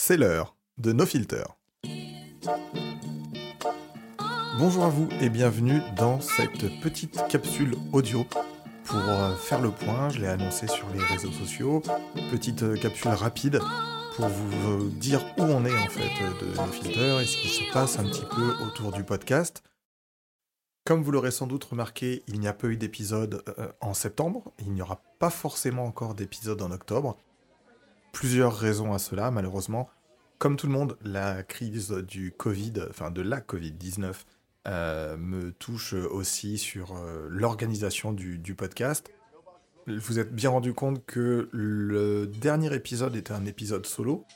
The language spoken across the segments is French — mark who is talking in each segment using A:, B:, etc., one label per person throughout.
A: C'est l'heure de No Filter. Bonjour à vous et bienvenue dans cette petite capsule audio pour euh, faire le point. Je l'ai annoncé sur les réseaux sociaux. Petite euh, capsule rapide pour vous euh, dire où on est en fait de No Filter et ce qui se passe un petit peu autour du podcast. Comme vous l'aurez sans doute remarqué, il n'y a pas eu d'épisode en septembre. Il n'y aura pas forcément encore d'épisode en octobre. Plusieurs raisons à cela, malheureusement. Comme tout le monde, la crise du Covid, enfin de la Covid-19, euh, me touche aussi sur euh, l'organisation du, podcast. Vous êtes bien rendu compte que le dernier épisode était un épisode solo.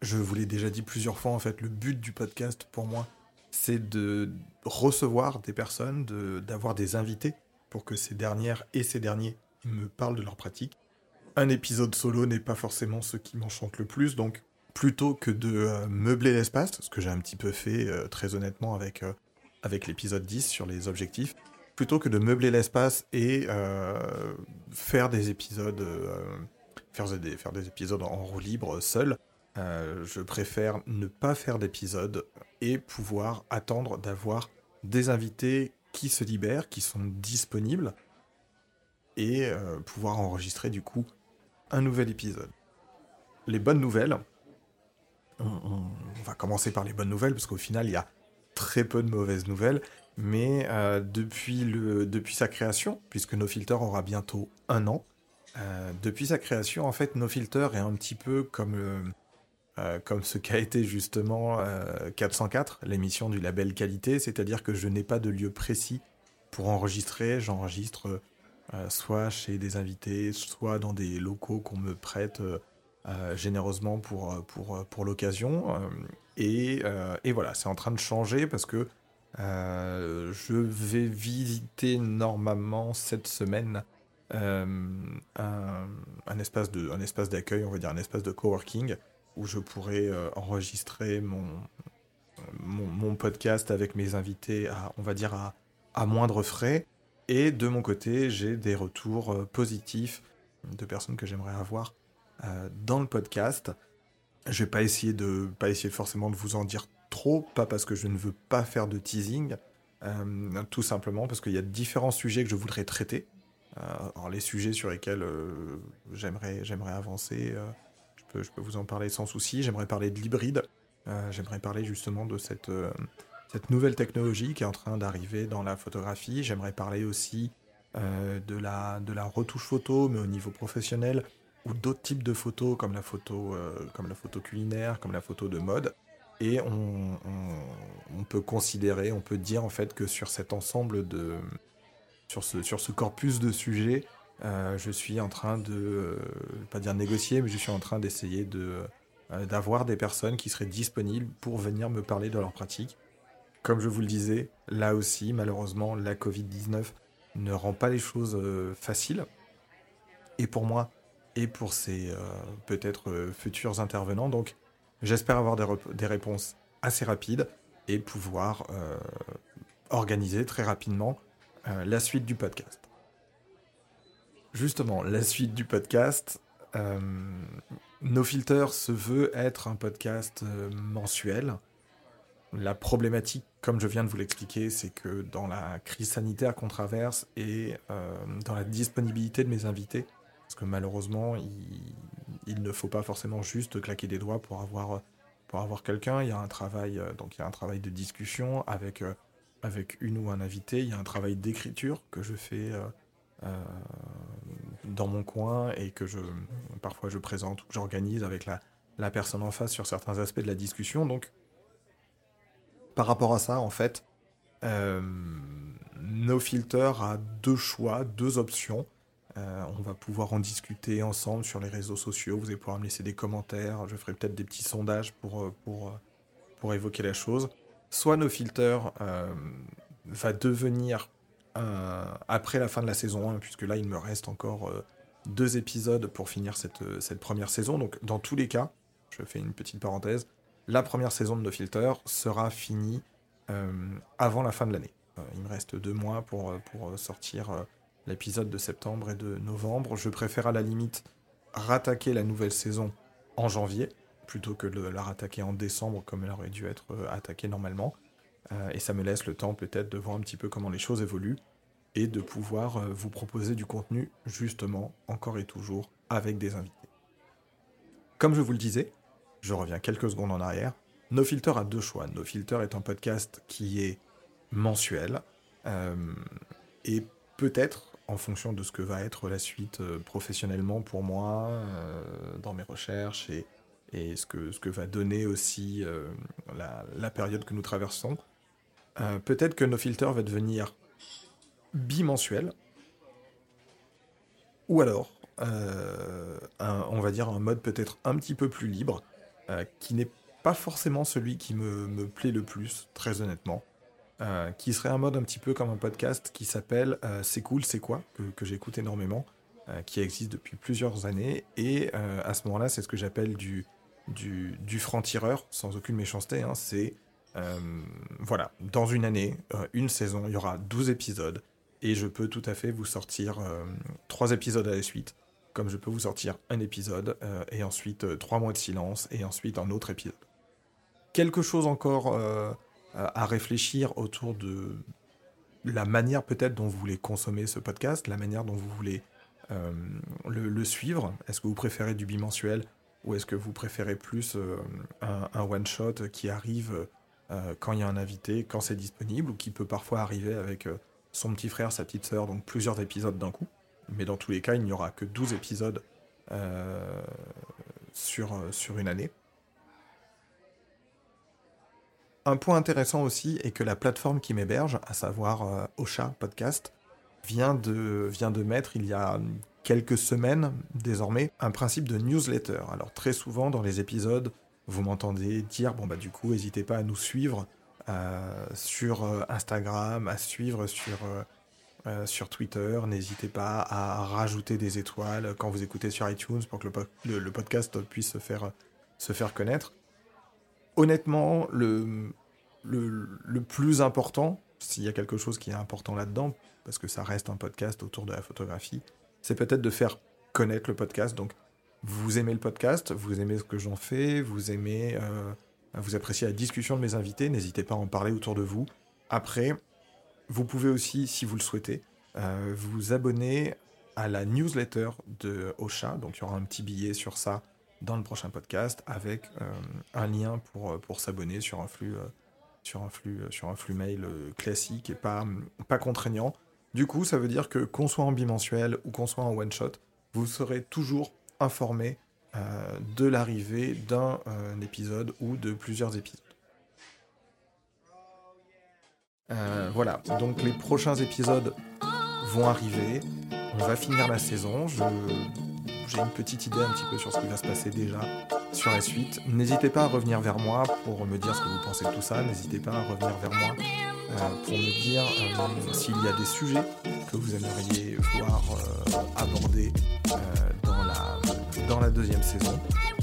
A: Je vous l'ai déjà dit plusieurs fois, en fait, le but du podcast pour moi, c'est de recevoir des personnes, d'avoir des invités pour que ces dernières et ces derniers me parlent de leur pratique. Un épisode solo n'est pas forcément ce qui m'enchante le plus, donc plutôt que de euh, meubler l'espace, ce que j'ai un petit peu fait euh, très honnêtement avec, euh, avec l'épisode 10 sur les objectifs, plutôt que de meubler l'espace et faire des épisodes faire, des, épisodes en roue libre seul, je préfère ne pas faire d'épisodes et pouvoir attendre d'avoir des invités qui se libèrent, qui sont disponibles, et pouvoir enregistrer du coup un nouvel épisode. Les bonnes nouvelles, on, va commencer par les bonnes nouvelles, parce qu'au final, il y a très peu de mauvaises nouvelles. Mais euh, depuis, le, depuis sa création, puisque No Filter aura bientôt un an, euh, depuis sa création, en fait, No Filter est un petit peu comme, euh, comme ce qu'a été justement 404, l'émission du label qualité, c'est-à-dire que je n'ai pas de lieu précis pour enregistrer, j'enregistre soit chez des invités, soit dans des locaux qu'on me prête euh, généreusement pour, euh, pour, euh, pour l'occasion. Et, et, voilà, c'est en train de changer parce que je vais visiter normalement cette semaine un, espace de, un espace d'accueil, on va dire un espace de coworking, où je pourrais enregistrer mon, podcast avec mes invités à, on va dire, à moindre frais. Et de mon côté, j'ai des retours positifs de personnes que j'aimerais avoir euh, dans le podcast. Je vais pas essayer de pas essayer forcément de vous en dire trop, pas parce que je ne veux pas faire de teasing, euh, tout simplement parce qu'il y a différents sujets que je voudrais traiter. Euh, alors les sujets sur lesquels j'aimerais j'aimerais avancer, je peux je peux vous en parler sans souci. J'aimerais parler de l'hybride. j'aimerais parler justement de cette cette nouvelle technologie qui est en train d'arriver dans la photographie. J'aimerais parler aussi de, la, de la retouche photo, mais au niveau professionnel, ou d'autres types de photos comme la photo, euh, comme la photo culinaire, comme la photo de mode. Et on, on, peut considérer, on peut dire en fait que sur cet ensemble de, sur ce, sur ce corpus de sujets, euh, je suis en train de, euh, pas dire négocier, mais je suis en train d'essayer de d'avoir des personnes qui seraient disponibles pour venir me parler de leur pratique. Comme je vous le disais, là aussi, malheureusement, la Covid-19 ne rend pas les choses faciles. Et pour moi, et pour ces euh, peut-être euh, futurs intervenants. Donc j'espère avoir des, réponses assez rapides et pouvoir euh, organiser très rapidement la suite du podcast. Justement, la suite du podcast, No Filter se veut être un podcast mensuel. La problématique, comme je viens de vous l'expliquer, c'est que dans la crise sanitaire qu'on traverse et dans la disponibilité de mes invités, parce que malheureusement, il, ne faut pas forcément juste claquer des doigts pour avoir, pour avoir quelqu'un. Il y a un travail, euh, donc il y a un travail de discussion avec, euh, avec une ou un invité. Il y a un travail d'écriture que je fais euh, dans mon coin et que je, parfois je présente ou j'organise avec la, la personne en face sur certains aspects de la discussion. Donc, par rapport à ça, en fait, No Filter a deux choix, deux options. Euh, on va pouvoir en discuter ensemble sur les réseaux sociaux. Vous allez pouvoir me laisser des commentaires. Je ferai peut-être des petits sondages pour, euh, pour, euh, pour évoquer la chose. Soit nos filters va devenir après la fin de la saison 1, puisque là il me reste encore deux épisodes pour finir cette, cette première saison. Donc dans tous les cas, je fais une petite parenthèse, la première saison de nos filters sera finie avant la fin de l'année. il me reste deux mois pour, pour sortir l'épisode de septembre et de novembre. Je préfère à la limite rattaquer la nouvelle saison en janvier, plutôt que de la rattaquer en décembre comme elle aurait dû être attaquée normalement. et ça me laisse le temps peut-être de voir un petit peu comment les choses évoluent et de pouvoir vous proposer du contenu justement encore et toujours avec des invités. Comme je vous le disais, je reviens quelques secondes en arrière, No Filter a deux choix. No Filter est un podcast qui est mensuel euh, et peut-être en fonction de ce que va être la suite euh, professionnellement pour moi euh, dans mes recherches et, ce, que, ce que va donner aussi la, la, période que nous traversons. peut-être que No Filter va devenir bimensuel ou alors on va dire un mode peut-être un petit peu plus libre qui n'est pas forcément celui qui me, me, plaît le plus, très honnêtement. Euh, qui serait un mode un petit peu comme un podcast qui s'appelle euh, C'est cool, c'est quoi que, que j'écoute énormément, euh, qui existe depuis plusieurs années. Et à ce moment-là, c'est ce que j'appelle du, du, du franc-tireur, sans aucune méchanceté. Hein. c'est, voilà, dans une année, une saison, il y aura 12 épisodes. Et je peux tout à fait vous sortir trois épisodes à la suite comme je peux vous sortir un épisode, et ensuite trois mois de silence, et ensuite un autre épisode quelque chose encore euh, à réfléchir autour de la manière peut-être dont vous voulez consommer ce podcast, la manière dont vous voulez euh, le, suivre. Est-ce que vous préférez du bimensuel ou est-ce que vous préférez plus euh, un, one-shot qui arrive quand il y a un invité, quand c'est disponible, ou qui peut parfois arriver avec son petit frère, sa petite sœur, donc plusieurs épisodes d'un coup? Mais dans tous les cas, il n'y aura que 12 épisodes sur, sur une année. Un point intéressant aussi est que la plateforme qui m'héberge, à savoir euh, Ocha Podcast, vient de, mettre il y a quelques semaines désormais un principe de newsletter. Alors très souvent dans les épisodes, vous m'entendez dire bon bah du coup n'hésitez pas à nous suivre euh, sur euh, Instagram, à suivre sur, sur Twitter, n'hésitez pas à rajouter des étoiles quand vous écoutez sur iTunes pour que le, le podcast puisse se faire, se faire connaître honnêtement, le, le, plus important, s'il y a quelque chose qui est important là-dedans, parce que ça reste un podcast autour de la photographie, c'est peut-être de faire connaître le podcast. Donc, vous aimez le podcast, vous aimez ce que j'en fais, vous aimez, euh, vous appréciez la discussion de mes invités, n'hésitez pas à en parler autour de vous. Après, vous pouvez aussi, si vous le souhaitez, euh, vous abonner à la newsletter de Ocha. Donc, il y aura un petit billet sur ça dans le prochain podcast avec euh, un lien pour, euh, pour s'abonner sur un flux, sur un flux, sur un flux mail classique et pas, pas contraignant. Du coup, ça veut dire que qu'on soit en bimensuel ou qu'on soit en one shot, vous serez toujours informé de l'arrivée d'un épisode ou de plusieurs épisodes. Voilà, donc les prochains épisodes vont arriver. On va finir la saison. J'ai une petite idée un petit peu sur ce qui va se passer déjà sur la suite. N'hésitez pas à revenir vers moi pour me dire ce que vous pensez de tout ça. N'hésitez pas à revenir vers moi euh, pour me dire euh, s'il y a des sujets que vous aimeriez voir euh, abordés dans, la, dans la deuxième saison.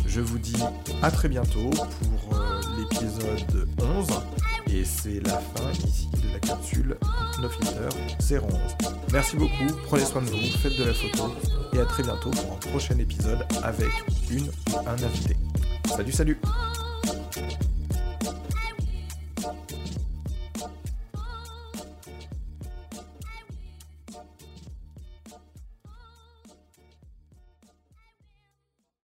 A: Je vous dis à très bientôt pour l'épisode 11 et c'est la fin ici de la capsule No Filter 011. Merci beaucoup, prenez soin de vous, faites de la photo et à très bientôt pour un prochain épisode avec une ou un invité. Salut salut